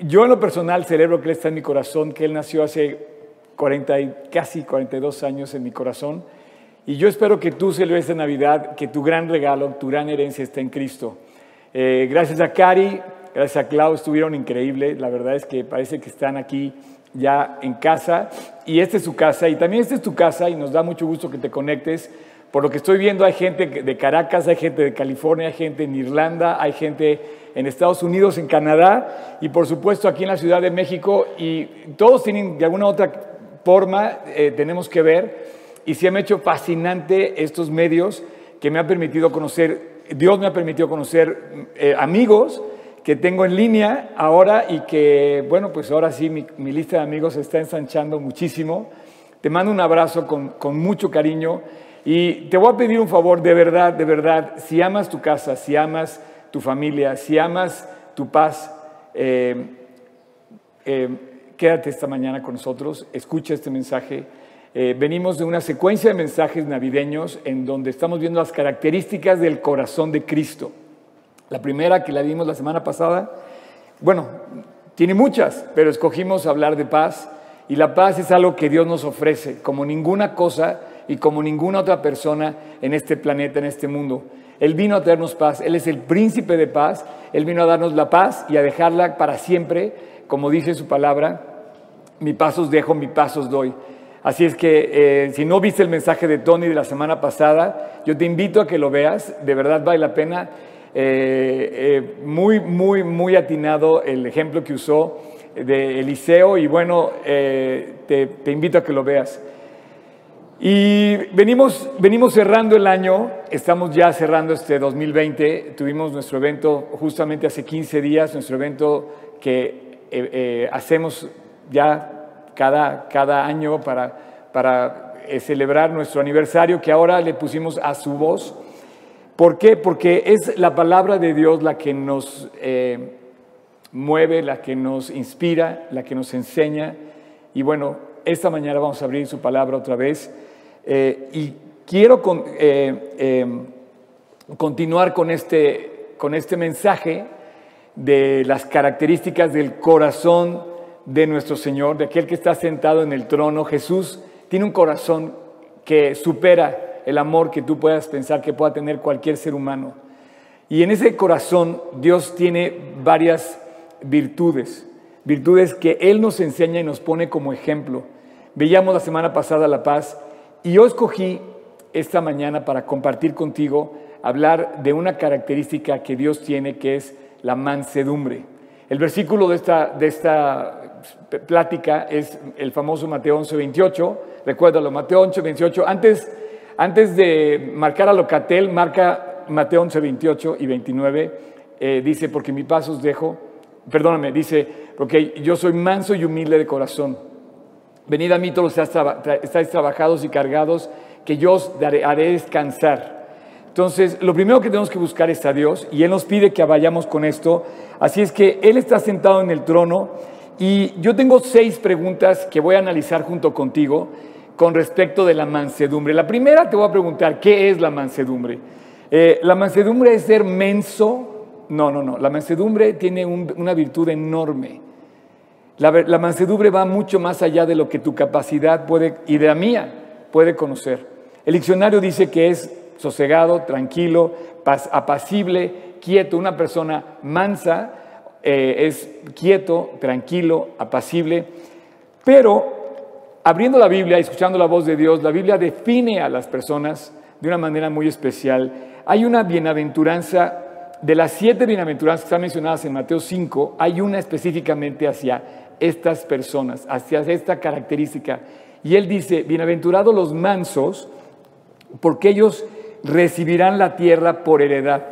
yo en lo personal celebro que Él está en mi corazón, que Él nació hace 40 y casi 42 años en mi corazón. Y yo espero que tú celebres esta Navidad, que tu gran regalo, tu gran herencia esté en Cristo. Eh, gracias a Cari, gracias a Clau, estuvieron increíbles. La verdad es que parece que están aquí ya en casa. Y esta es su casa, y también esta es tu casa, y nos da mucho gusto que te conectes. Por lo que estoy viendo, hay gente de Caracas, hay gente de California, hay gente en Irlanda, hay gente en Estados Unidos, en Canadá, y por supuesto aquí en la Ciudad de México. Y todos tienen de alguna otra forma, eh, tenemos que ver, y se me ha hecho fascinante estos medios que me han permitido conocer, Dios me ha permitido conocer eh, amigos que tengo en línea ahora y que, bueno, pues ahora sí mi, lista de amigos se está ensanchando muchísimo. Te mando un abrazo con, mucho cariño y te voy a pedir un favor, de verdad, de verdad, si amas tu casa, si amas tu familia, si amas tu paz, eh, eh, quédate esta mañana con nosotros, escucha este mensaje. Eh, venimos de una secuencia de mensajes navideños en donde estamos viendo las características del corazón de Cristo. La primera que la vimos la semana pasada, bueno, tiene muchas, pero escogimos hablar de paz y la paz es algo que Dios nos ofrece como ninguna cosa y como ninguna otra persona en este planeta, en este mundo. Él vino a traernos paz, Él es el príncipe de paz, Él vino a darnos la paz y a dejarla para siempre, como dice su palabra, mi pasos dejo, mi pasos doy. Así es que eh, si no viste el mensaje de Tony de la semana pasada, yo te invito a que lo veas, de verdad vale la pena. Eh, eh, muy, muy, muy atinado el ejemplo que usó de Eliseo y bueno, te, invito a que lo veas. Y venimos, venimos cerrando el año, estamos ya cerrando este 2020, tuvimos nuestro evento justamente hace 15 días, nuestro evento que hacemos ya cada, cada año para, para eh, celebrar nuestro aniversario, que ahora le pusimos a su voz. ¿Por qué? Porque es la palabra de Dios la que nos eh, mueve, la que nos inspira, la que nos enseña. Y bueno, esta mañana vamos a abrir su palabra otra vez. Eh, y quiero continuar con este, con este mensaje de las características del corazón de nuestro Señor, de aquel que está sentado en el trono. Jesús tiene un corazón que supera el amor que tú puedas pensar que pueda tener cualquier ser humano. Y en ese corazón Dios tiene varias virtudes, virtudes que Él nos enseña y nos pone como ejemplo. Veíamos la semana pasada la paz y yo escogí esta mañana para compartir contigo, hablar de una característica que Dios tiene que es la mansedumbre. El versículo de esta, de esta plática es el famoso Mateo 11, 28. Recuérdalo, Mateo 11, 28. Antes, antes de marcar a Locatel, marca Mateo 11, 28 y 29. Eh, dice, porque mi paso os dejo, perdóname, dice, porque yo soy manso y humilde de corazón. Venid a mí todos los que estáis trabajados y cargados, que yo os haré descansar. Entonces, lo primero que tenemos que buscar es a Dios y Él nos pide que vayamos con esto. Así es que Él está sentado en el trono y yo tengo seis preguntas que voy a analizar junto contigo con respecto de la mansedumbre. La primera te voy a preguntar, ¿qué es la mansedumbre? Eh, ¿La mansedumbre es ser menso? No, no, no. La mansedumbre tiene una virtud enorme. La, mansedumbre va mucho más allá de lo que tu capacidad puede, y de la mía puede conocer. El diccionario dice que es sosegado, tranquilo, apacible, quieto, una persona mansa eh, es quieto, tranquilo, apacible, pero abriendo la Biblia y escuchando la voz de Dios, la Biblia define a las personas de una manera muy especial. Hay una bienaventuranza, de las siete bienaventuranzas que están mencionadas en Mateo 5, hay una específicamente hacia estas personas, hacia esta característica. Y él dice, bienaventurados los mansos, porque ellos recibirán la tierra por heredad.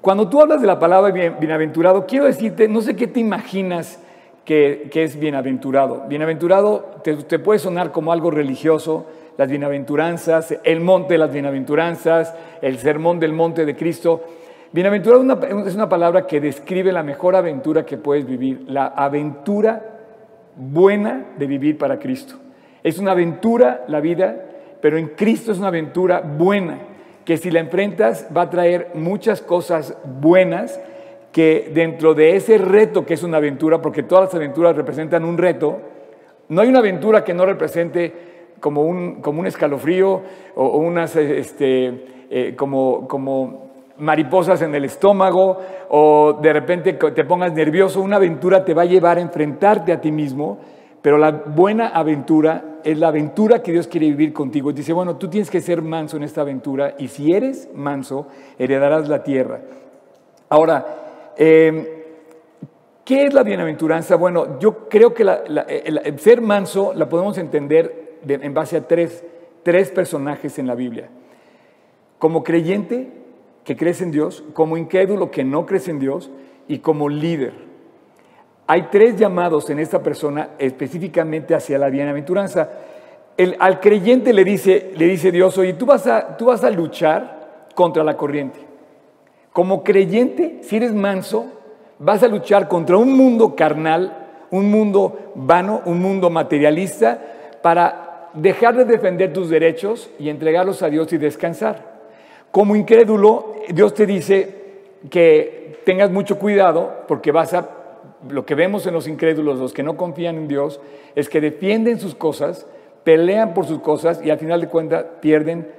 Cuando tú hablas de la palabra bienaventurado, quiero decirte, no sé qué te imaginas que, es bienaventurado. Bienaventurado te, puede sonar como algo religioso, las bienaventuranzas, el monte de las bienaventuranzas, el sermón del monte de Cristo. Bienaventurado es una palabra que describe la mejor aventura que puedes vivir, la aventura buena de vivir para Cristo. Es una aventura la vida, pero en Cristo es una aventura buena que si la enfrentas va a traer muchas cosas buenas que dentro de ese reto que es una aventura, porque todas las aventuras representan un reto, no hay una aventura que no represente como un, como un escalofrío o, unas, este, eh, como, como mariposas en el estómago o de repente te pongas nervioso. Una aventura te va a llevar a enfrentarte a ti mismo, pero la buena aventura es la aventura que Dios quiere vivir contigo. Dice, bueno, tú tienes que ser manso en esta aventura y si eres manso, heredarás la tierra. Ahora, em, ¿qué es la bienaventuranza? Bueno, yo creo que el, ser manso la podemos entender en base a tres, tres personajes en la Biblia. Como creyente que crees en Dios, como incrédulo que no crees en Dios y como líder. Hay tres llamados en esta persona específicamente hacia la bienaventuranza. El, al creyente le dice, le dice Dios, oye, tú vas, a, tú vas a luchar contra la corriente. Como creyente, si eres manso, vas a luchar contra un mundo carnal, un mundo vano, un mundo materialista, para dejar de defender tus derechos y entregarlos a Dios y descansar. Como incrédulo, Dios te dice que tengas mucho cuidado porque vas a, lo que vemos en los incrédulos, los que no confían en Dios, es que defienden sus cosas, pelean por sus cosas y al final de cuentas pierden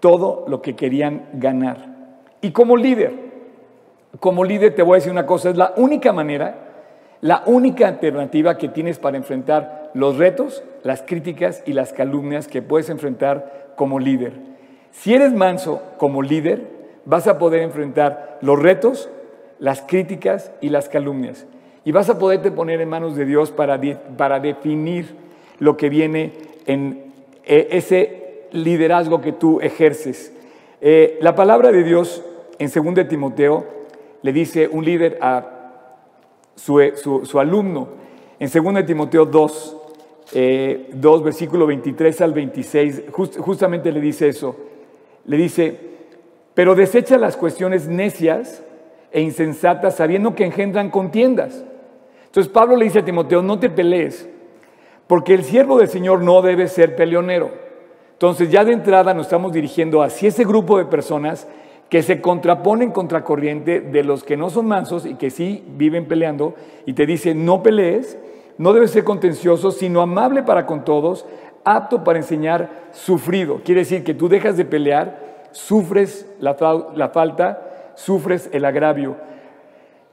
todo lo que querían ganar. Y como líder, como líder te voy a decir una cosa, es la única manera, la única alternativa que tienes para enfrentar los retos, las críticas y las calumnias que puedes enfrentar como líder. Si eres manso como líder, vas a poder enfrentar los retos, las críticas y las calumnias. Y vas a poderte poner en manos de Dios para, para definir lo que viene en eh, ese liderazgo que tú ejerces. Eh, la palabra de Dios en 2 Timoteo le dice un líder a su, su alumno, en 2 Timoteo 2, eh, 2, versículo 23 al 26, justamente le dice eso. Le dice, pero desecha las cuestiones necias e insensatas sabiendo que engendran contiendas. Entonces Pablo le dice a Timoteo, no te pelees, porque el siervo del Señor no debe ser peleonero. Entonces ya de entrada nos estamos dirigiendo hacia ese grupo de personas que se contraponen contra corriente de los que no son mansos y que sí viven peleando y te dice, no pelees, no debe ser contencioso, sino amable para con todos, apto para enseñar, sufrido. Quiere decir que tú dejas de pelear, sufres la, falta, sufres el agravio.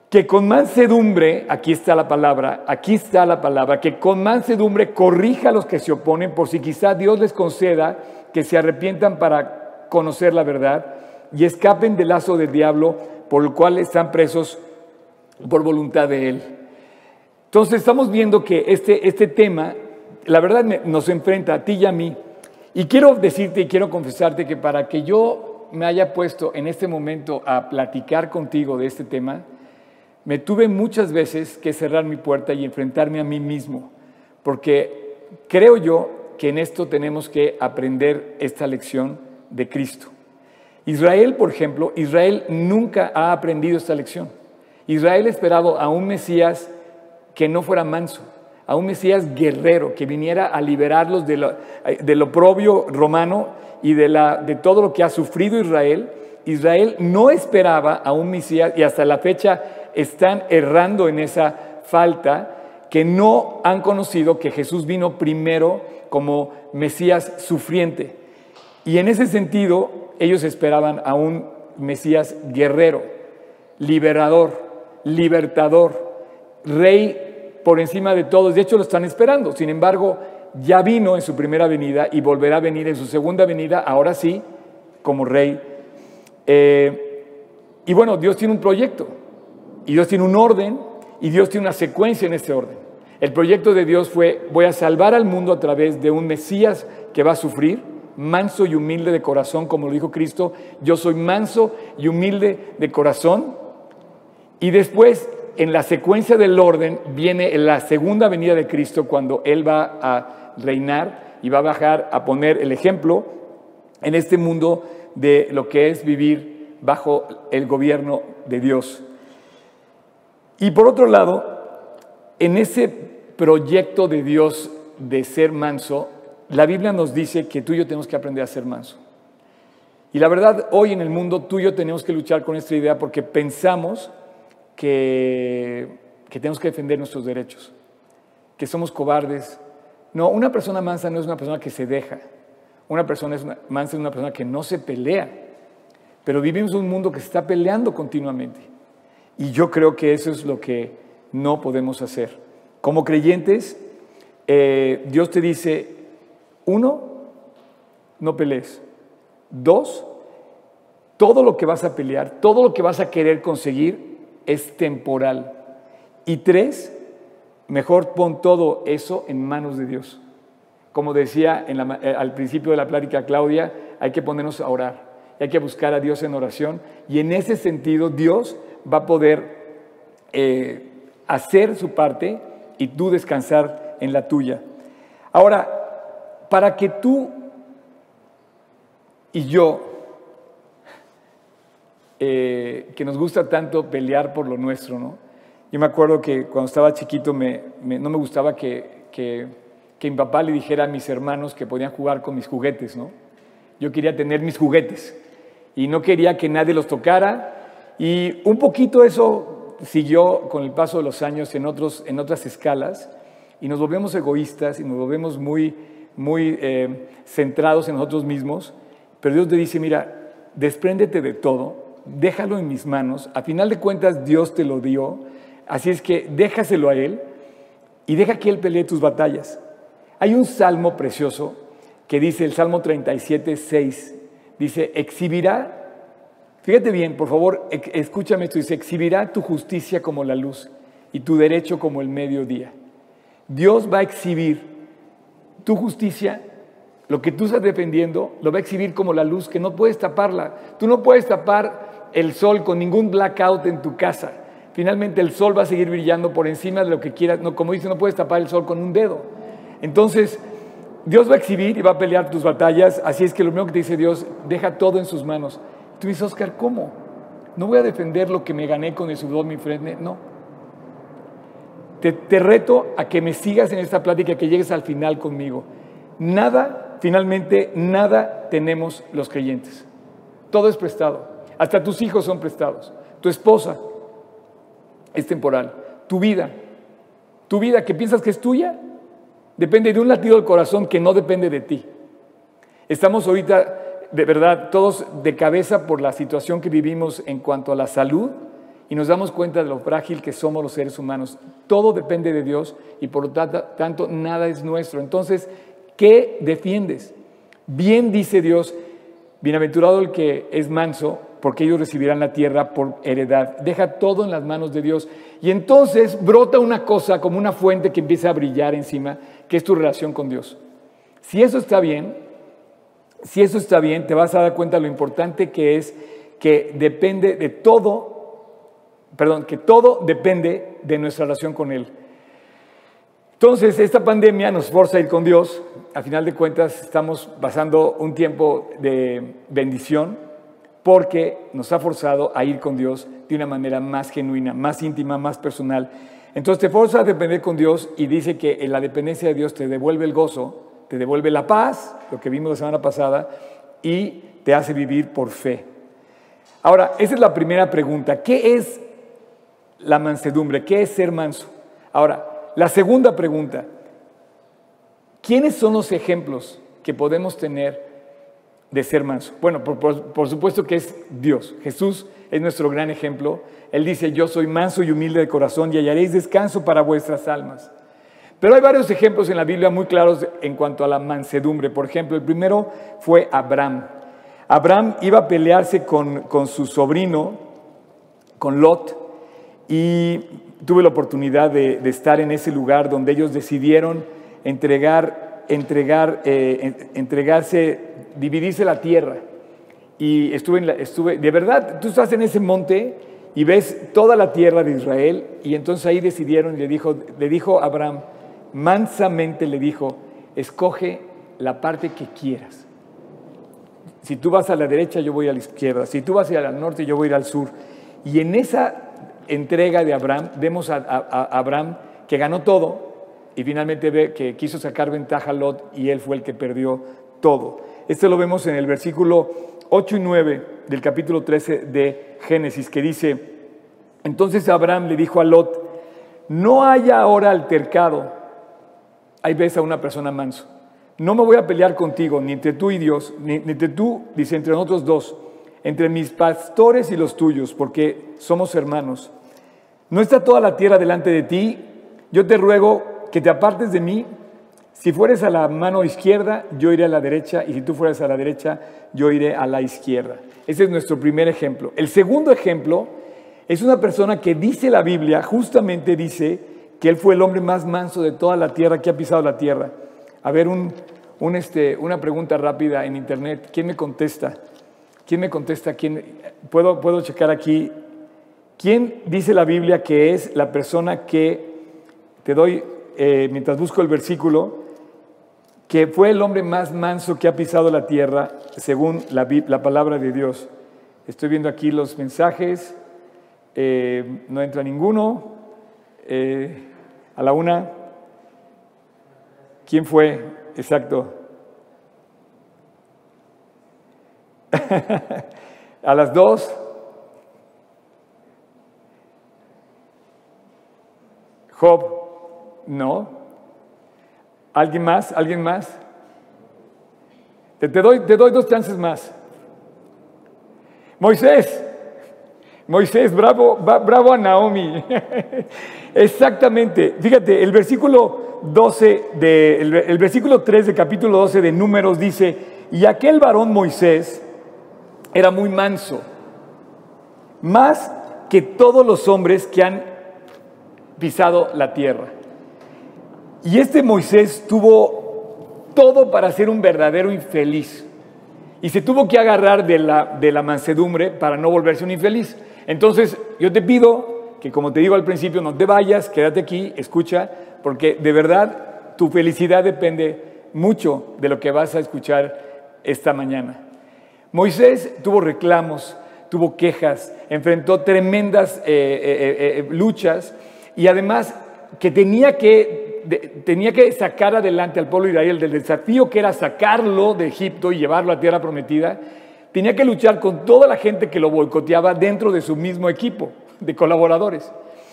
Que con mansedumbre, aquí está la palabra, aquí está la palabra, que con mansedumbre corrija a los que se oponen por si quizá Dios les conceda que se arrepientan para conocer la verdad y escapen del lazo del diablo por el cual están presos por voluntad de Él. Entonces estamos viendo que este, este tema, la verdad, nos enfrenta a ti y a mí. Y quiero decirte y quiero confesarte que para que yo me haya puesto en este momento a platicar contigo de este tema, me tuve muchas veces que cerrar mi puerta y enfrentarme a mí mismo, porque creo yo que en esto tenemos que aprender esta lección de Cristo. Israel, por ejemplo, Israel nunca ha aprendido esta lección. Israel ha esperado a un Mesías que no fuera manso, a un Mesías guerrero que viniera a liberarlos de lo, del oprobio romano y de, la, de todo lo que ha sufrido Israel. Israel no esperaba a un Mesías y hasta la fecha están errando en esa falta que no han conocido que Jesús vino primero como Mesías sufriente. Y en ese sentido, ellos esperaban a un Mesías guerrero, liberador, libertador, rey por encima de todos. De hecho, lo están esperando. Sin embargo, ya vino en su primera venida y volverá a venir en su segunda venida, ahora sí, como rey. Eh, y bueno, Dios tiene un proyecto, y Dios tiene un orden, y Dios tiene una secuencia en este orden. El proyecto de Dios fue, voy a salvar al mundo a través de un Mesías que va a sufrir, manso y humilde de corazón, como lo dijo Cristo, yo soy manso y humilde de corazón. Y después en la secuencia del orden viene la segunda venida de Cristo cuando Él va a reinar y va a bajar a poner el ejemplo en este mundo de lo que es vivir bajo el gobierno de Dios. Y por otro lado, en ese proyecto de Dios de ser manso, la Biblia nos dice que tú y yo tenemos que aprender a ser manso. Y la verdad, hoy en el mundo tú y yo tenemos que luchar con esta idea porque pensamos que, tenemos que defender nuestros derechos, que somos cobardes. No, una persona mansa no es una persona que se deja. Una persona es mansa es una persona que no se pelea. Pero vivimos en un mundo que se está peleando continuamente. Y yo creo que eso es lo que no podemos hacer. Como creyentes, eh, Dios te dice, uno, no pelees. Dos, todo lo que vas a pelear, todo lo que vas a querer conseguir es temporal. Y tres, mejor pon todo eso en manos de Dios. Como decía eh, al principio de la plática Claudia, hay que ponernos a orar, hay que buscar a Dios en oración y en ese sentido Dios va a poder eh, hacer su parte y tú descansar en la tuya. Ahora, para que tú y yo, eh, que nos gusta tanto pelear por lo nuestro, ¿no? Yo me acuerdo que cuando estaba chiquito no me gustaba que, que, mi papá le dijera a mis hermanos que podían jugar con mis juguetes, ¿no? Yo quería tener mis juguetes y no quería que nadie los tocara y un poquito eso siguió con el paso de los años en, otros, en otras escalas y nos volvemos egoístas y nos volvemos muy, muy eh, centrados en nosotros mismos pero Dios te dice, mira, despréndete de todo, déjalo en mis manos, a final de cuentas Dios te lo dio, así es que déjaselo a Él y deja que Él pelee tus batallas. Hay un salmo precioso que dice, el Salmo 37, 6, dice, exhibirá, fíjate bien, por favor, escúchame esto, dice, exhibirá tu justicia como la luz y tu derecho como el mediodía. Dios va a exhibir tu justicia lo que tú estás defendiendo lo va a exhibir como la luz que no puedes taparla. Tú no puedes tapar el sol con ningún blackout en tu casa. Finalmente el sol va a seguir brillando por encima de lo que quieras. No, como dice, no puedes tapar el sol con un dedo. Entonces, Dios va a exhibir y va a pelear tus batallas. Así es que lo primero que te dice Dios, deja todo en sus manos. Tú dices, Oscar, ¿cómo? No voy a defender lo que me gané con el sudor mi frente. No. Te, te reto a que me sigas en esta plática, que llegues al final conmigo. Nada Finalmente, nada tenemos los creyentes. Todo es prestado. Hasta tus hijos son prestados. Tu esposa es temporal. Tu vida, tu vida que piensas que es tuya, depende de un latido del corazón que no depende de ti. Estamos ahorita, de verdad, todos de cabeza por la situación que vivimos en cuanto a la salud y nos damos cuenta de lo frágil que somos los seres humanos. Todo depende de Dios y por lo tanto nada es nuestro. Entonces, ¿Qué defiendes? Bien dice Dios, bienaventurado el que es manso, porque ellos recibirán la tierra por heredad. Deja todo en las manos de Dios. Y entonces brota una cosa como una fuente que empieza a brillar encima, que es tu relación con Dios. Si eso está bien, si eso está bien, te vas a dar cuenta lo importante que es que depende de todo, perdón, que todo depende de nuestra relación con Él. Entonces, esta pandemia nos forza a ir con Dios. A final de cuentas, estamos pasando un tiempo de bendición porque nos ha forzado a ir con Dios de una manera más genuina, más íntima, más personal. Entonces te forza a depender con Dios y dice que en la dependencia de Dios te devuelve el gozo, te devuelve la paz, lo que vimos la semana pasada, y te hace vivir por fe. Ahora, esa es la primera pregunta. ¿Qué es la mansedumbre? ¿Qué es ser manso? Ahora, la segunda pregunta, ¿quiénes son los ejemplos que podemos tener de ser manso? Bueno, por, supuesto que es Dios. Jesús es nuestro gran ejemplo. Él dice, yo soy manso y humilde de corazón y hallaréis descanso para vuestras almas. Pero hay varios ejemplos en la Biblia muy claros en cuanto a la mansedumbre. Por ejemplo, el primero fue Abraham. Abraham iba a pelearse con, con su sobrino, con Lot, y tuve la oportunidad de, estar en ese lugar donde ellos decidieron entregar, entregar, eh, entregarse, dividirse la tierra. Y estuve, estuve, de verdad, tú estás en ese monte y ves toda la tierra de Israel y entonces ahí decidieron le dijo, le dijo Abraham, mansamente le dijo, escoge la parte que quieras. Si tú vas a la derecha, yo voy a la izquierda. Si tú vas al norte, yo voy a ir al sur. Y en esa entrega de Abraham, vemos a, Abraham que ganó todo y finalmente ve que quiso sacar ventaja a Lot y él fue el que perdió todo. Esto lo vemos en el versículo 8 y 9 del capítulo 13 de Génesis, que dice, Entonces Abraham le dijo a Lot, no haya ahora altercado. Ahí ves a una persona manso. No me voy a pelear contigo, ni entre tú y Dios, ni, ni entre tú, dice, entre nosotros dos, entre mis pastores y los tuyos, porque somos hermanos. ¿No está toda la tierra delante de ti? Yo te ruego que te apartes de mí. Si fueres a la mano izquierda, yo iré a la derecha, y si tú fueras a la derecha, yo iré a la izquierda. Ese es nuestro primer ejemplo. El segundo ejemplo es una persona que dice la Biblia, justamente dice que él fue el hombre más manso de toda la tierra que ha pisado la tierra. A ver, un, este, una pregunta rápida en internet. ¿Quién me contesta? ¿Quién me contesta? ¿Quién? ¿Puedo, puedo checar aquí. ¿Quién dice la Biblia que es la persona que, te doy, eh, mientras busco el versículo, que fue el hombre más manso que ha pisado la tierra, según la, la palabra de Dios? Estoy viendo aquí los mensajes. Eh, no entra ninguno. Eh, a la una. ¿Quién fue? Exacto. a las dos. Job. No. ¿Alguien más? ¿Alguien más? Te, doy, te doy dos chances más. Moisés. Moisés, bravo, bravo a Naomi. Exactamente. Fíjate, el versículo 12 de, el, versículo 3 de capítulo 12 de Números dice, y aquel varón Moisés era muy manso, más que todos los hombres que han pisado la tierra. Y este Moisés tuvo todo para ser un verdadero infeliz. Y se tuvo que agarrar de la, de la mansedumbre para no volverse un infeliz. Entonces, yo te pido que, como te digo al principio, no te vayas, quédate aquí, escucha, porque de verdad tu felicidad depende mucho de lo que vas a escuchar esta mañana. Moisés tuvo reclamos, tuvo quejas, enfrentó tremendas eh, eh, eh, luchas y además que tenía que, tenía que sacar adelante al pueblo de Israel del desafío que era sacarlo de Egipto y llevarlo a tierra prometida tenía que luchar con toda la gente que lo boicoteaba dentro de su mismo equipo de colaboradores.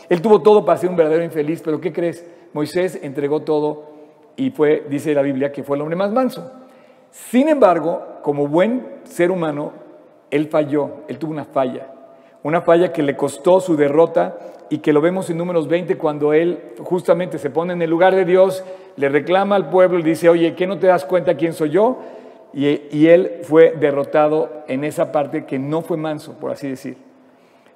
Él tuvo todo para ser un verdadero infeliz, pero ¿qué crees? Moisés entregó todo y fue, dice la Biblia, que fue el hombre más manso. Sin embargo, como buen ser humano, él falló, él tuvo una falla, una falla que le costó su derrota y que lo vemos en números 20 cuando él justamente se pone en el lugar de Dios, le reclama al pueblo y dice, oye, ¿qué no te das cuenta quién soy yo? Y, él fue derrotado en esa parte que no fue manso, por así decir.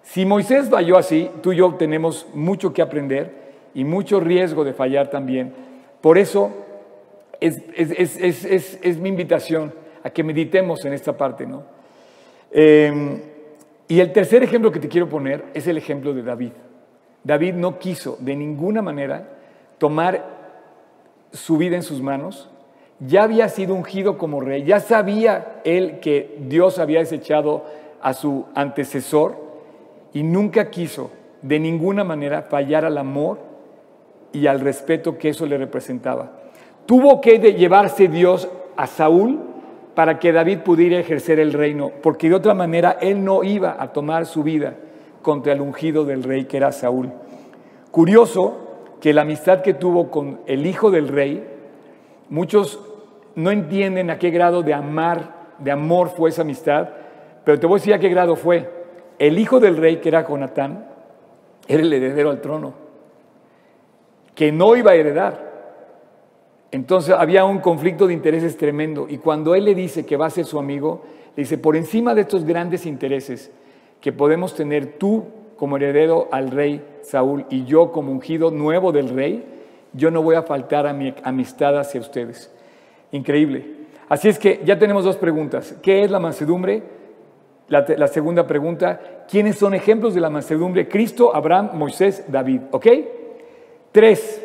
Si Moisés falló así, tú y yo tenemos mucho que aprender y mucho riesgo de fallar también. Por eso es, es, mi invitación a que meditemos en esta parte. ¿no? Em, y el tercer ejemplo que te quiero poner es el ejemplo de David. David no quiso de ninguna manera tomar su vida en sus manos, ya había sido ungido como rey, ya sabía él que Dios había desechado a su antecesor y nunca quiso de ninguna manera fallar al amor y al respeto que eso le representaba. Tuvo que llevarse Dios a Saúl para que David pudiera ejercer el reino, porque de otra manera él no iba a tomar su vida contra el ungido del rey que era Saúl. Curioso que la amistad que tuvo con el hijo del rey, Muchos no entienden a qué grado de amar, de amor fue esa amistad, pero te voy a decir a qué grado fue. El hijo del rey, que era Jonatán, era el heredero al trono, que no iba a heredar. Entonces había un conflicto de intereses tremendo. Y cuando él le dice que va a ser su amigo, le dice, por encima de estos grandes intereses que podemos tener tú como heredero al rey Saúl y yo como ungido nuevo del rey, yo no voy a faltar a mi amistad hacia ustedes. Increíble. Así es que ya tenemos dos preguntas. ¿Qué es la mansedumbre? La, segunda pregunta, ¿quiénes son ejemplos de la mansedumbre? Cristo, Abraham, Moisés, David. ¿Ok? Tres,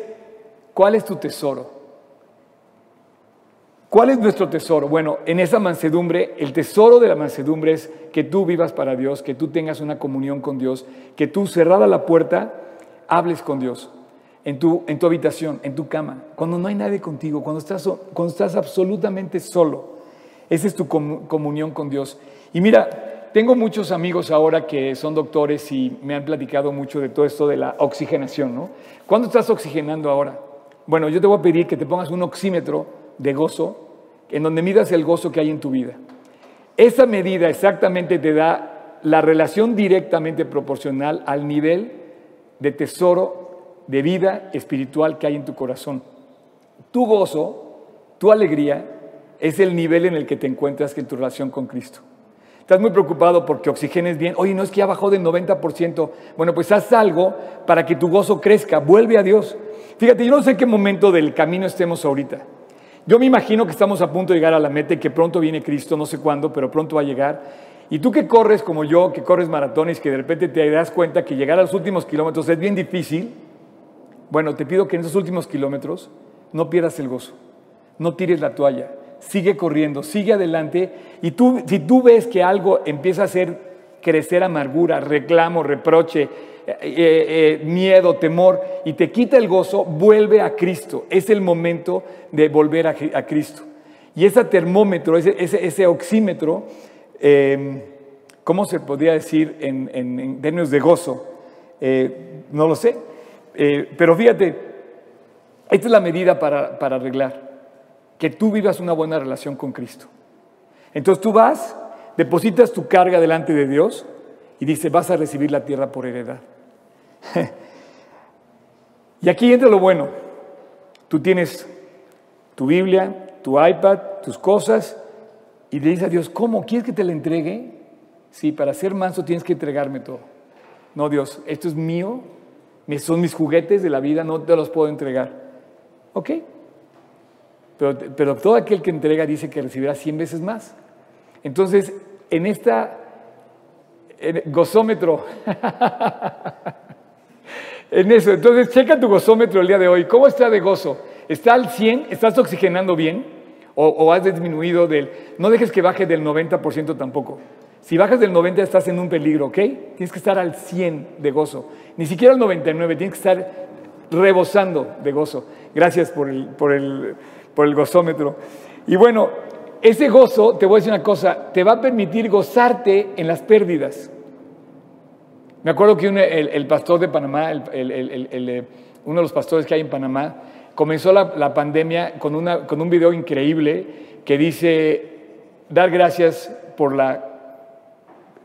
¿cuál es tu tesoro? ¿Cuál es nuestro tesoro? Bueno, en esa mansedumbre, el tesoro de la mansedumbre es que tú vivas para Dios, que tú tengas una comunión con Dios, que tú cerrada la puerta, hables con Dios en tu, en tu habitación, en tu cama, cuando no hay nadie contigo, cuando estás, cuando estás absolutamente solo. Esa es tu comunión con Dios. Y mira, tengo muchos amigos ahora que son doctores y me han platicado mucho de todo esto de la oxigenación, ¿no? ¿Cuándo estás oxigenando ahora? Bueno, yo te voy a pedir que te pongas un oxímetro de gozo en donde midas el gozo que hay en tu vida. Esa medida exactamente te da la relación directamente proporcional al nivel de tesoro de vida espiritual que hay en tu corazón. Tu gozo, tu alegría, es el nivel en el que te encuentras en tu relación con Cristo. Estás muy preocupado porque oxigenes bien. Oye, no es que ya bajó del 90%. Bueno, pues haz algo para que tu gozo crezca. Vuelve a Dios. Fíjate, yo no sé qué momento del camino estemos ahorita. Yo me imagino que estamos a punto de llegar a la meta y que pronto viene Cristo, no sé cuándo, pero pronto va a llegar. Y tú que corres como yo, que corres maratones, que de repente te das cuenta que llegar a los últimos kilómetros es bien difícil, bueno, te pido que en esos últimos kilómetros no pierdas el gozo, no tires la toalla, sigue corriendo, sigue adelante. Y tú, si tú ves que algo empieza a hacer crecer amargura, reclamo, reproche, eh, eh, miedo, temor, y te quita el gozo, vuelve a Cristo. Es el momento de volver a, Cristo. Y ese termómetro, ese, oxímetro, em, ¿cómo se podría decir en, términos de gozo? Eh, no lo sé. pero fíjate, esta es la medida para, para arreglar que tú vivas una buena relación con Cristo. Entonces tú vas, depositas tu carga delante de Dios y dice, vas a recibir la tierra por heredad. y aquí entra lo bueno. Tú tienes tu Biblia, tu iPad, tus cosas, y le dices a Dios, ¿cómo? ¿Quieres que te la entregue? Sí, para ser manso tienes que entregarme todo. No, Dios, esto es mío, son mis juguetes de la vida, no te los puedo entregar. ¿Ok? Pero, todo aquel que entrega dice que recibirá 100 veces más. Entonces, en esta gozómetro, en eso, entonces checa tu gozómetro el día de hoy. ¿Cómo está de gozo? ¿Está al 100? ¿Estás oxigenando bien? ¿O, has disminuido del... No dejes que baje del 90% tampoco. Si bajas del 90 estás en un peligro, ¿ok? Tienes que estar al 100 de gozo. Ni siquiera al 99, tienes que estar rebosando de gozo. Gracias por el, por el por el gozómetro. Y bueno, ese gozo, te voy a decir una cosa, te va a permitir gozarte en las pérdidas. Me acuerdo que el, pastor de Panamá, eh, uno de los pastores que hay en Panamá, comenzó la, pandemia con, un video increíble que dice, dar gracias por la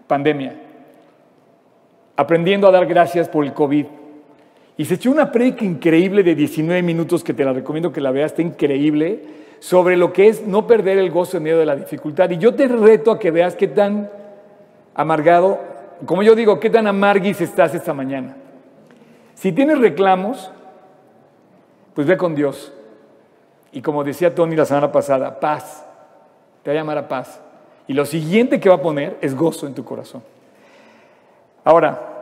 pandemia, aprendiendo a dar gracias por el COVID. Y se echó una predica increíble de 19 minutos que te la recomiendo que la veas, está increíble, sobre lo que es no perder el gozo en medio de la dificultad. Y yo te reto a que veas qué tan amargado, como yo digo, qué tan amarguis estás esta mañana. Si tienes reclamos, pues ve con Dios. Y como decía Tony la semana pasada, paz. Te va a llamar a paz. Y lo siguiente que va a poner es gozo en tu corazón. Ahora,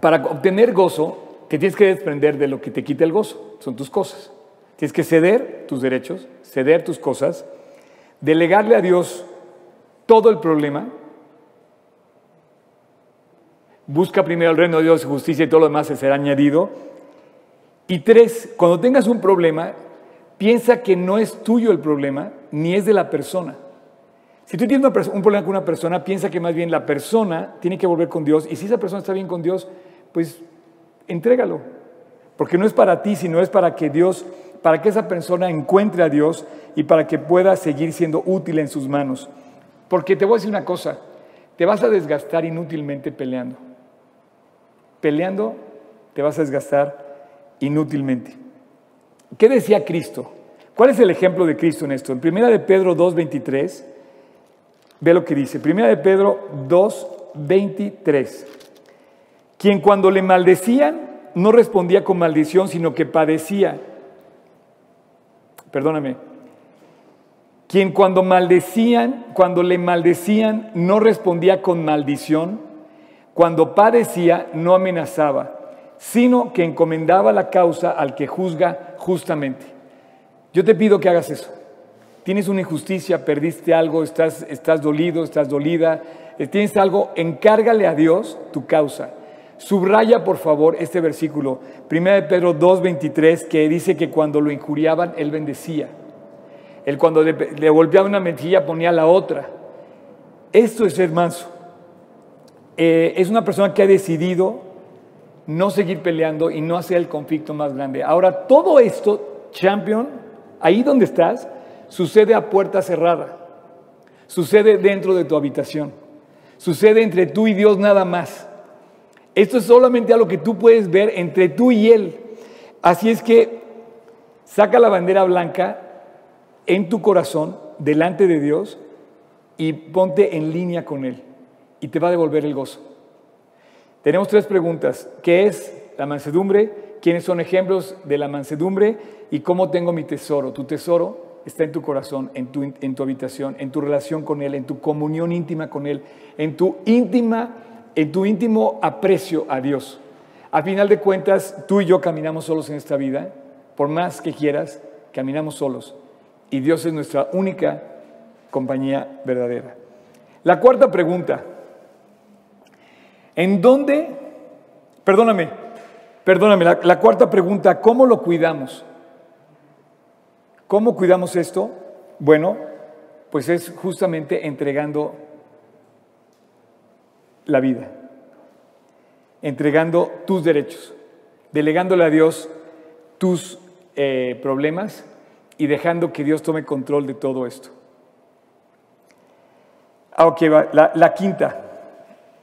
para obtener gozo, te tienes que desprender de lo que te quita el gozo, son tus cosas. Tienes que ceder tus derechos, ceder tus cosas, delegarle a Dios todo el problema. Busca primero el reino de Dios, justicia y todo lo demás se será añadido. Y tres, cuando tengas un problema, piensa que no es tuyo el problema, ni es de la persona. Si tú tienes un problema con una persona, piensa que más bien la persona tiene que volver con Dios. Y si esa persona está bien con Dios, pues entrégalo. Porque no es para ti, sino es para que Dios, para que esa persona encuentre a Dios y para que pueda seguir siendo útil en sus manos. Porque te voy a decir una cosa, te vas a desgastar inútilmente peleando. Peleando te vas a desgastar inútilmente. ¿Qué decía Cristo? ¿Cuál es el ejemplo de Cristo en esto? En 1 de Pedro 2.23, ve lo que dice. 1 de Pedro 2.23 quien cuando le maldecían no respondía con maldición, sino que padecía. Perdóname. Quien cuando maldecían, cuando le maldecían, no respondía con maldición, cuando padecía, no amenazaba, sino que encomendaba la causa al que juzga justamente. Yo te pido que hagas eso. Tienes una injusticia, perdiste algo, estás, estás dolido, estás dolida, tienes algo, encárgale a Dios tu causa. Subraya, por favor, este versículo, 1 Pedro 2.23, que dice que cuando lo injuriaban, él bendecía. Él cuando le, golpeaba una mejilla ponía la otra. Esto es ser manso. Eh, es una persona que ha decidido no seguir peleando y no hacer el conflicto más grande. Ahora, todo esto, champion, ahí donde estás, sucede a puerta cerrada. Sucede dentro de tu habitación. Sucede entre tú y Dios nada más. Esto es solamente algo que tú puedes ver entre tú y Él. Así es que saca la bandera blanca en tu corazón, delante de Dios, y ponte en línea con Él. Y te va a devolver el gozo. Tenemos tres preguntas. ¿Qué es la mansedumbre? ¿Quiénes son ejemplos de la mansedumbre? ¿Y cómo tengo mi tesoro? Tu tesoro está en tu corazón, en tu, en tu habitación, en tu relación con Él, en tu comunión íntima con Él, en tu íntima, en tu íntimo aprecio a Dios. Al final de cuentas, tú y yo caminamos solos en esta vida, por más que quieras, caminamos solos. Y Dios es nuestra única compañía verdadera. La cuarta pregunta, ¿En dónde? Perdóname, perdóname, la, cuarta pregunta, ¿cómo lo cuidamos? ¿Cómo cuidamos esto? Bueno, pues es justamente entregando la vida, entregando tus derechos, delegándole a Dios tus eh, problemas y dejando que Dios tome control de todo esto. Ah, ok, la, la quinta.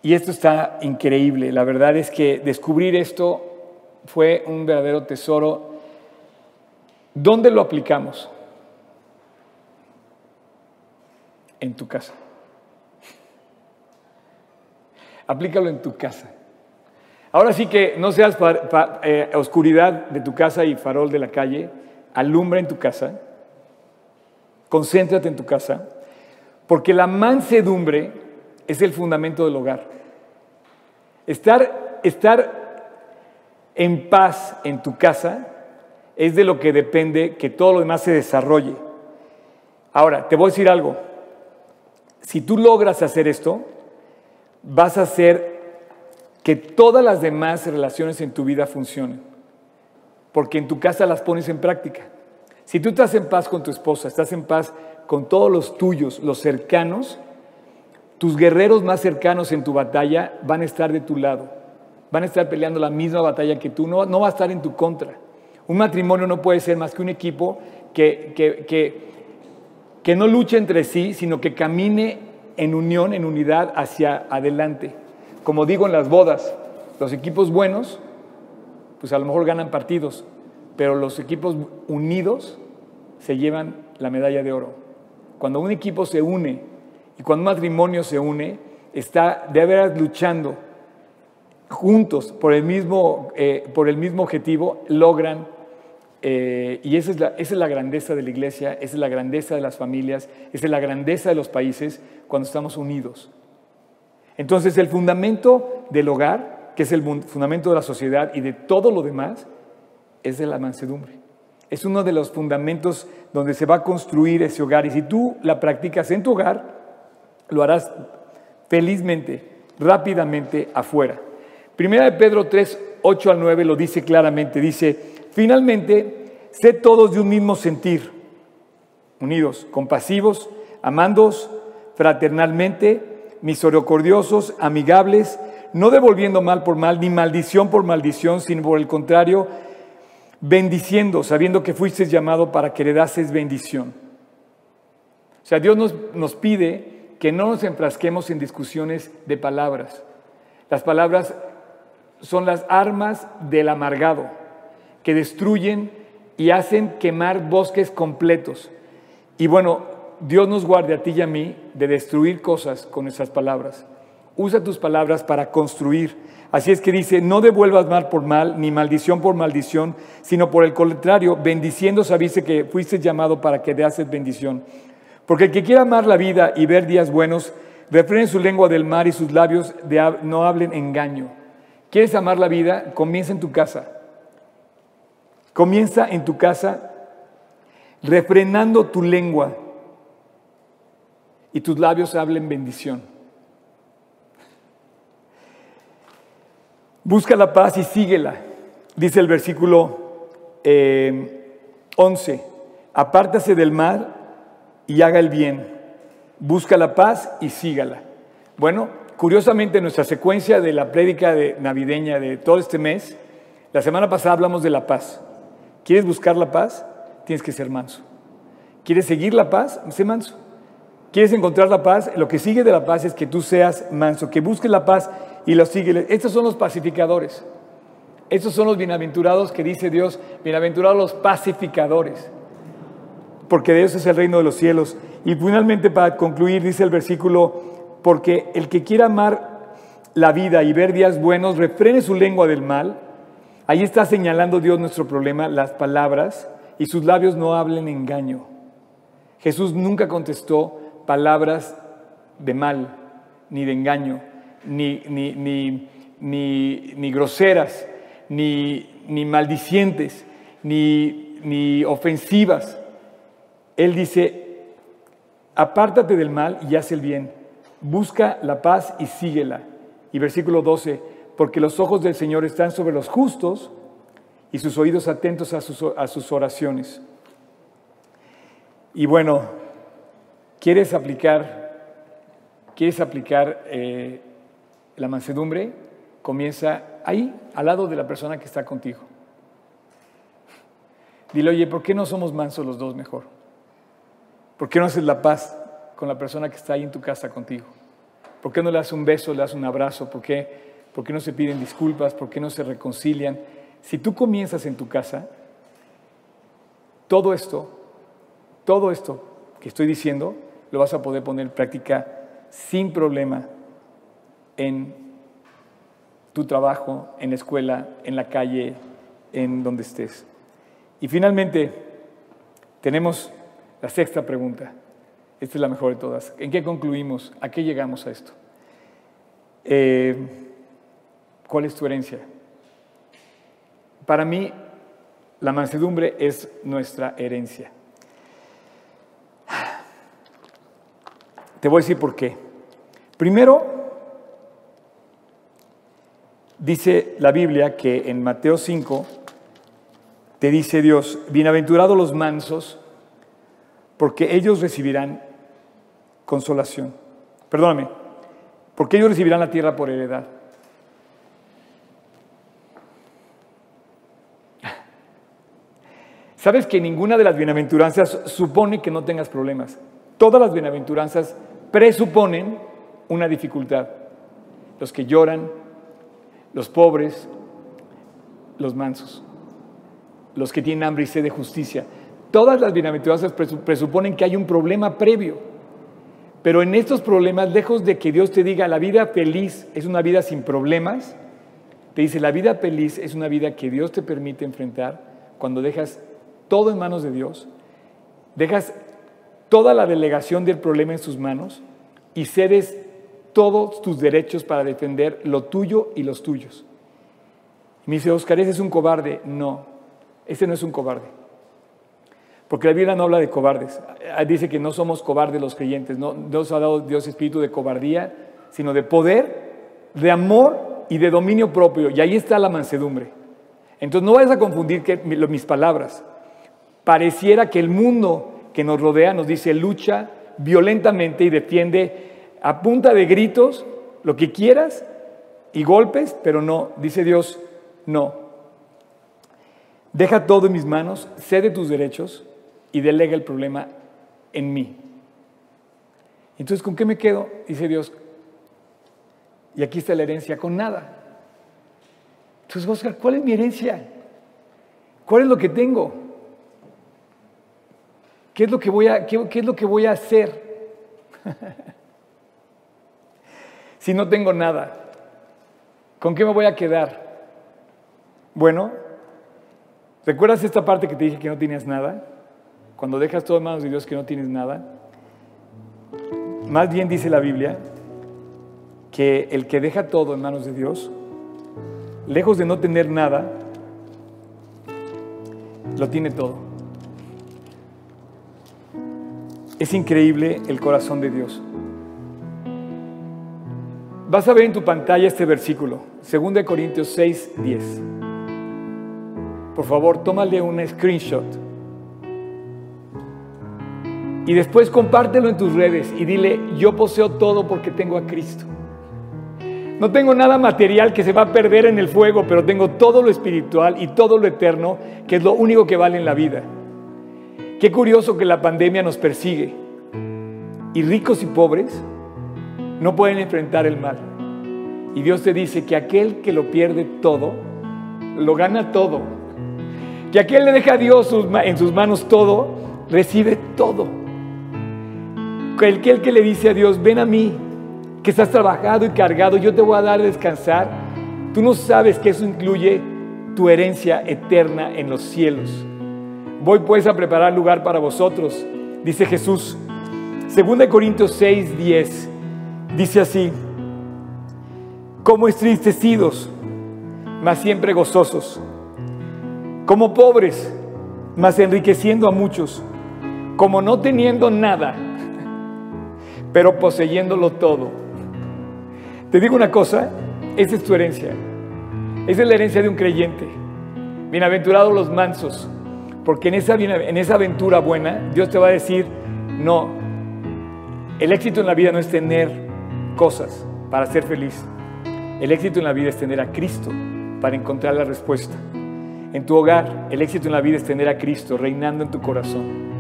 Y esto está increíble. La verdad es que descubrir esto fue un verdadero tesoro. ¿Dónde lo aplicamos? En tu casa. Aplícalo en tu casa. Ahora sí que no seas eh, oscuridad de tu casa y farol de la calle. Alumbra en tu casa. Concéntrate en tu casa. Porque la mansedumbre es el fundamento del hogar. Estar, estar en paz en tu casa es de lo que depende que todo lo demás se desarrolle. Ahora, te voy a decir algo. Si tú logras hacer esto, vas a hacer que todas las demás relaciones en tu vida funcionen. Porque en tu casa las pones en práctica. Si tú estás en paz con tu esposa, estás en paz con todos los tuyos, los cercanos, tus guerreros más cercanos en tu batalla van a estar de tu lado, van a estar peleando la misma batalla que tú, no, no va a estar en tu contra. Un matrimonio no puede ser más que un equipo que, que, que no luche entre sí, sino que camine en unión, en unidad hacia adelante. Como digo en las bodas, los equipos buenos, pues a lo mejor ganan partidos, pero los equipos unidos se llevan la medalla de oro. Cuando un equipo se une y cuando un matrimonio se une, está de veras luchando juntos por el mismo, eh, por el mismo objetivo, logran, eh, y esa es, la, esa es la grandeza de la iglesia, esa es la grandeza de las familias, esa es la grandeza de los países cuando estamos unidos. Entonces el fundamento del hogar, que es el fundamento de la sociedad y de todo lo demás, es de la mansedumbre. Es uno de los fundamentos donde se va a construir ese hogar. Y si tú la practicas en tu hogar, lo harás felizmente, rápidamente afuera. Primera de Pedro 3, 8 al 9 lo dice claramente, dice, finalmente, sé todos de un mismo sentir, unidos, compasivos, amandos fraternalmente, misericordiosos, amigables, no devolviendo mal por mal, ni maldición por maldición, sino por el contrario, bendiciendo, sabiendo que fuisteis llamado para que heredases bendición. O sea, Dios nos, nos pide que no nos enfrasquemos en discusiones de palabras. Las palabras son las armas del amargado que destruyen y hacen quemar bosques completos. Y bueno, Dios nos guarde a ti y a mí de destruir cosas con esas palabras. Usa tus palabras para construir. Así es que dice, no devuelvas mal por mal, ni maldición por maldición, sino por el contrario, bendiciendo sabiste que fuiste llamado para que te haces bendición. Porque el que quiera amar la vida y ver días buenos, refrene su lengua del mar y sus labios no hablen engaño. ¿Quieres amar la vida? Comienza en tu casa. Comienza en tu casa refrenando tu lengua y tus labios hablen bendición. Busca la paz y síguela, dice el versículo 11. Eh, Apártase del mal y haga el bien. Busca la paz y sígala. Bueno, curiosamente nuestra secuencia de la prédica de navideña de todo este mes, la semana pasada hablamos de la paz. ¿Quieres buscar la paz? Tienes que ser manso. ¿Quieres seguir la paz? Sé manso. ¿Quieres encontrar la paz? Lo que sigue de la paz es que tú seas manso, que busques la paz y lo sigues. Estos son los pacificadores. Estos son los bienaventurados que dice Dios, bienaventurados los pacificadores, porque de eso es el reino de los cielos. Y finalmente, para concluir, dice el versículo, porque el que quiera amar la vida y ver días buenos, refrene su lengua del mal. Ahí está señalando Dios nuestro problema, las palabras, y sus labios no hablen engaño. Jesús nunca contestó palabras de mal, ni de engaño, ni, ni, ni, ni groseras, ni, maldicientes, ni, ni ofensivas. Él dice, apártate del mal y haz el bien, busca la paz y síguela. Y versículo 12, porque los ojos del Señor están sobre los justos y sus oídos atentos a sus, oraciones. Y bueno, ¿quieres aplicar, quieres aplicar eh, la mansedumbre? Comienza ahí, al lado de la persona que está contigo. Dile, oye, ¿por qué no somos mansos los dos mejor? ¿Por qué no haces la paz con la persona que está ahí en tu casa contigo? ¿Por qué no le das un beso, le das un abrazo? ¿Por qué, ¿Por qué no se piden disculpas? ¿Por qué no se reconcilian? Si tú comienzas en tu casa, todo esto, todo esto que estoy diciendo, lo vas a poder poner en práctica sin problema en tu trabajo, en la escuela, en la calle, en donde estés. Y finalmente, tenemos la sexta pregunta. Esta es la mejor de todas. ¿En qué concluimos? ¿A qué llegamos a esto? Eh, ¿Cuál es tu herencia? Para mí, la mansedumbre es nuestra herencia. Te voy a decir por qué. Primero, Dice la Biblia que en Mateo 5 te dice Dios, bienaventurados los mansos, porque ellos recibirán consolación. Perdóname, porque ellos recibirán la tierra por heredad. Sabes que ninguna de las bienaventuranzas supone que no tengas problemas. Todas las bienaventuranzas presuponen una dificultad. Los que lloran, los pobres, los mansos, los que tienen hambre y sed de justicia. Todas las bienaventuranzas presuponen que hay un problema previo. Pero en estos problemas, lejos de que Dios te diga la vida feliz es una vida sin problemas, te dice la vida feliz es una vida que Dios te permite enfrentar cuando dejas todo en manos de Dios, dejas toda la delegación del problema en sus manos y cedes todos tus derechos para defender lo tuyo y los tuyos. me dice, Oscar, ese es un cobarde. No, ese no es un cobarde. Porque la Biblia no habla de cobardes. Dice que no somos cobardes los creyentes. No nos ha dado Dios espíritu de cobardía, sino de poder, de amor y de dominio propio. Y ahí está la mansedumbre. Entonces no vayas a confundir que, mis palabras. Pareciera que el mundo que nos rodea nos dice lucha violentamente y defiende a punta de gritos, lo que quieras, y golpes, pero no, dice Dios, no. Deja todo en mis manos, cede tus derechos y delega el problema en mí. Entonces, ¿con qué me quedo? Dice Dios. Y aquí está la herencia, con nada. Entonces, Oscar, ¿cuál es mi herencia? ¿Cuál es lo que tengo? ¿Qué es lo que voy a, qué es lo que voy a hacer? si no tengo nada? ¿Con qué me voy a quedar? Bueno, ¿recuerdas esta parte que te dije que no tenías nada? Cuando dejas todo en manos de Dios que no tienes nada. Más bien dice la Biblia que el que deja todo en manos de Dios, lejos de no tener nada, lo tiene todo. Es increíble el corazón de Dios. Vas a ver en tu pantalla este versículo, 2 Corintios 6, 10. Por favor, tómale un screenshot. Y después compártelo en tus redes y dile, yo poseo todo porque tengo a Cristo. No tengo nada material que se va a perder en el fuego, pero tengo todo lo espiritual y todo lo eterno, que es lo único que vale en la vida. Qué curioso que la pandemia nos persigue y ricos y pobres no pueden enfrentar el mal. Y Dios te dice que aquel que lo pierde todo, lo gana todo. Que aquel le deja a Dios en sus manos todo, recibe todo. Aquel que le dice a Dios, ven a mí, que estás trabajado y cargado, yo te voy a dar a descansar. Tú no sabes que eso incluye tu herencia eterna en los cielos. Voy pues a preparar lugar para vosotros, dice Jesús. 2 Corintios 6, 10 dice así, como estristecidos, mas siempre gozosos, como pobres, mas enriqueciendo a muchos, como no teniendo nada, pero poseyéndolo todo. Te digo una cosa, esa es tu herencia, esa es la herencia de un creyente. Bienaventurados los mansos, porque en esa, en esa aventura buena Dios te va a decir, no, el éxito en la vida no es tener cosas para ser feliz. El éxito en la vida es tener a Cristo para encontrar la respuesta. En tu hogar, el éxito en la vida es tener a Cristo reinando en tu corazón.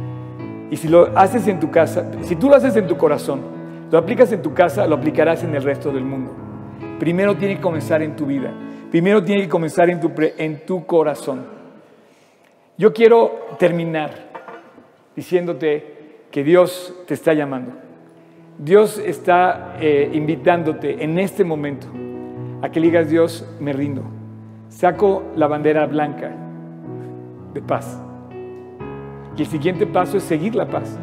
Y si lo haces en tu casa, si tú lo haces en tu corazón, lo aplicas en tu casa, lo aplicarás en el resto del mundo. Primero tiene que comenzar en tu vida. Primero tiene que comenzar en tu, en tu corazón. Yo quiero terminar diciéndote que Dios te está llamando. Dios está eh, invitándote en este momento a que digas, Dios, me rindo. Saco la bandera blanca de paz. Y el siguiente paso es seguir la paz.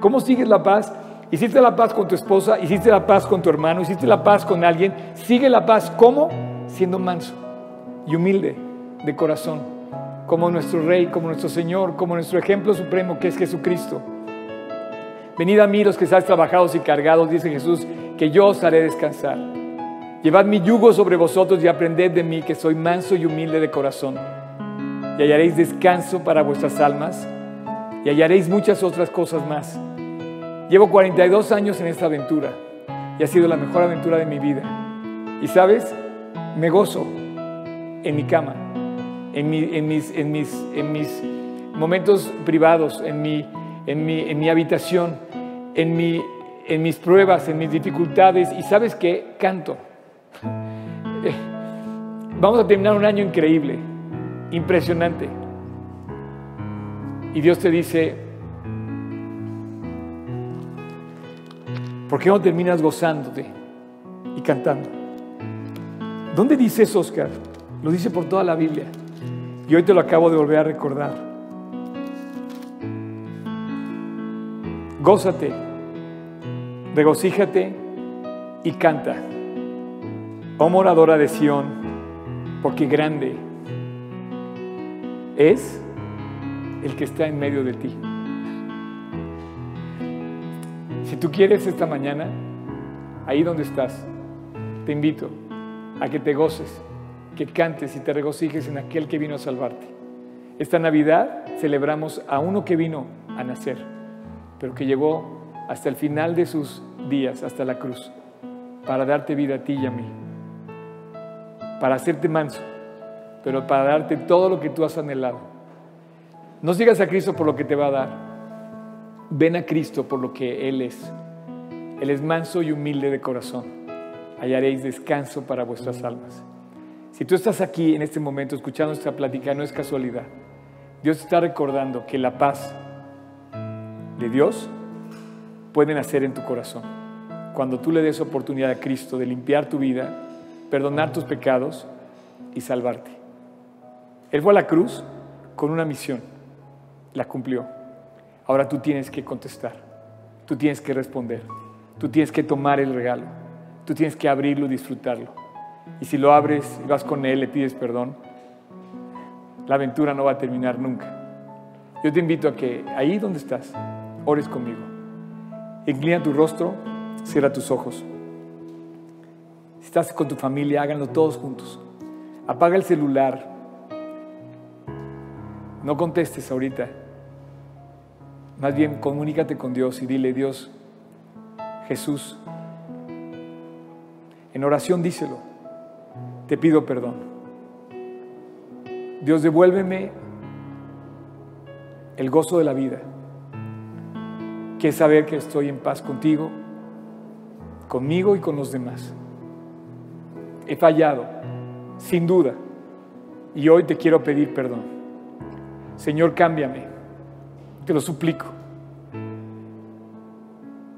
¿Cómo sigues la paz? Hiciste la paz con tu esposa, hiciste la paz con tu hermano, hiciste la paz con alguien. Sigue la paz. ¿Cómo? Siendo manso y humilde de corazón, como nuestro Rey, como nuestro Señor, como nuestro ejemplo supremo que es Jesucristo. Venid a mí los que estáis trabajados y cargados, dice Jesús, que yo os haré descansar. Llevad mi yugo sobre vosotros y aprended de mí, que soy manso y humilde de corazón. Y hallaréis descanso para vuestras almas y hallaréis muchas otras cosas más. Llevo 42 años en esta aventura y ha sido la mejor aventura de mi vida. Y sabes, me gozo en mi cama, en, mis, en, mis, en mis momentos privados, en mi habitación, en, en mis pruebas, en mis dificultades. Y sabes qué? Canto. Eh, vamos a terminar un año increíble, impresionante. Y Dios te dice, ¿por qué no terminas gozándote y cantando? ¿Dónde dice eso, Oscar? Lo dice por toda la Biblia. Y hoy te lo acabo de volver a recordar. Gózate, regocíjate y canta. Oh moradora de Sión, porque grande es el que está en medio de ti. Si tú quieres esta mañana, ahí donde estás, te invito a que te goces, que cantes y te regocijes en aquel que vino a salvarte. Esta Navidad celebramos a uno que vino a nacer pero que llegó hasta el final de sus días, hasta la cruz, para darte vida a ti y a mí, para hacerte manso, pero para darte todo lo que tú has anhelado. No sigas a Cristo por lo que te va a dar, ven a Cristo por lo que Él es. Él es manso y humilde de corazón. Hallaréis descanso para vuestras almas. Si tú estás aquí en este momento escuchando esta plática, no es casualidad. Dios está recordando que la paz de Dios pueden hacer en tu corazón. Cuando tú le des oportunidad a Cristo de limpiar tu vida, perdonar tus pecados y salvarte. Él fue a la cruz con una misión, la cumplió. Ahora tú tienes que contestar, tú tienes que responder, tú tienes que tomar el regalo, tú tienes que abrirlo y disfrutarlo. Y si lo abres y vas con Él, le pides perdón, la aventura no va a terminar nunca. Yo te invito a que ahí donde estás, ores conmigo. Inclina tu rostro, cierra tus ojos. Si estás con tu familia, háganlo todos juntos. Apaga el celular. No contestes ahorita. Más bien comunícate con Dios y dile, Dios, Jesús, en oración díselo. Te pido perdón. Dios, devuélveme el gozo de la vida, que es saber que estoy en paz contigo, conmigo y con los demás. He fallado, sin duda, y hoy te quiero pedir perdón. Señor, cámbiame, te lo suplico.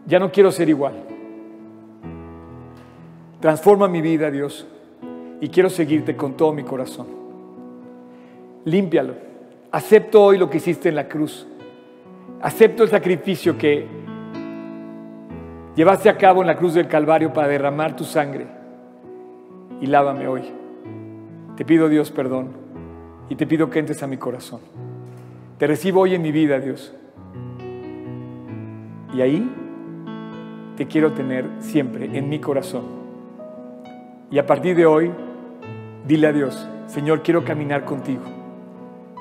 Ya no quiero ser igual. Transforma mi vida, Dios, y quiero seguirte con todo mi corazón. Límpialo. Acepto hoy lo que hiciste en la cruz. Acepto el sacrificio que llevaste a cabo en la cruz del Calvario para derramar tu sangre. Y lávame hoy. Te pido, Dios, perdón. Y te pido que entres a mi corazón. Te recibo hoy en mi vida, Dios. Y ahí te quiero tener siempre en mi corazón. Y a partir de hoy, dile a Dios, Señor, quiero caminar contigo.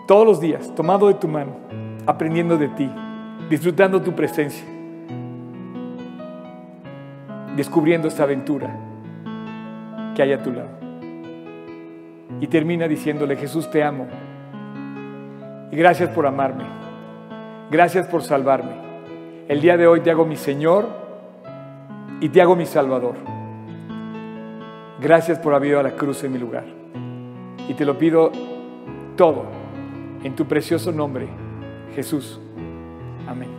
Todos los días, tomado de tu mano, aprendiendo de ti, disfrutando tu presencia, descubriendo esta aventura que hay a tu lado. Y termina diciéndole, Jesús, te amo. Y gracias por amarme. Gracias por salvarme. El día de hoy te hago mi Señor y te hago mi Salvador. Gracias por haber ido a la cruz en mi lugar. Y te lo pido todo en tu precioso nombre, Jesús. Amén.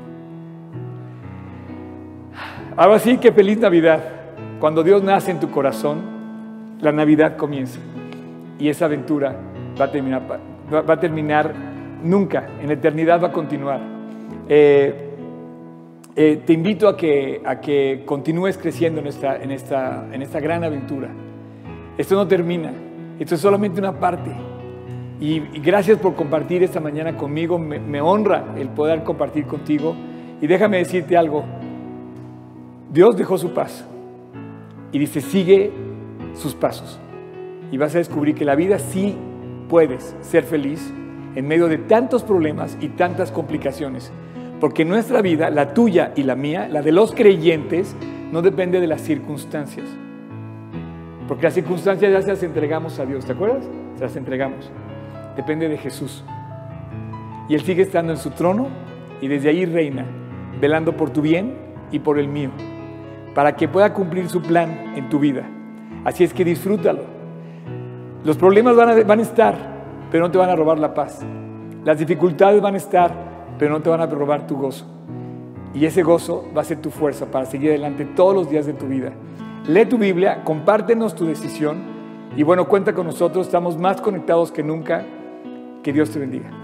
Ahora sí que feliz Navidad. Cuando Dios nace en tu corazón, la Navidad comienza. Y esa aventura va a terminar, va a terminar nunca, en eternidad va a continuar. Eh, eh, te invito a que, a que continúes creciendo en esta, en, esta, en esta gran aventura. Esto no termina, esto es solamente una parte. Y, gracias por compartir esta mañana conmigo. Me, me, honra el poder compartir contigo. Y déjame decirte algo. Dios dejó su paz. Y dice, sigue sus pasos. Y vas a descubrir que la vida sí puedes ser feliz en medio de tantos problemas y tantas complicaciones. Porque nuestra vida, la tuya y la mía, la de los creyentes, no depende de las circunstancias. Porque las circunstancias ya se las entregamos a Dios, ¿te acuerdas? Se las entregamos. Depende de Jesús. Y Él sigue estando en su trono y desde ahí reina, velando por tu bien y por el mío, para que pueda cumplir su plan en tu vida. Así es que disfrútalo. Los problemas van a, van a estar, pero no te van a robar la paz. Las dificultades van a estar, pero no te van a robar tu gozo. Y ese gozo va a ser tu fuerza para seguir adelante todos los días de tu vida. Lee tu Biblia, compártenos tu decisión y bueno, cuenta con nosotros, estamos más conectados que nunca. Que Dios te bendiga.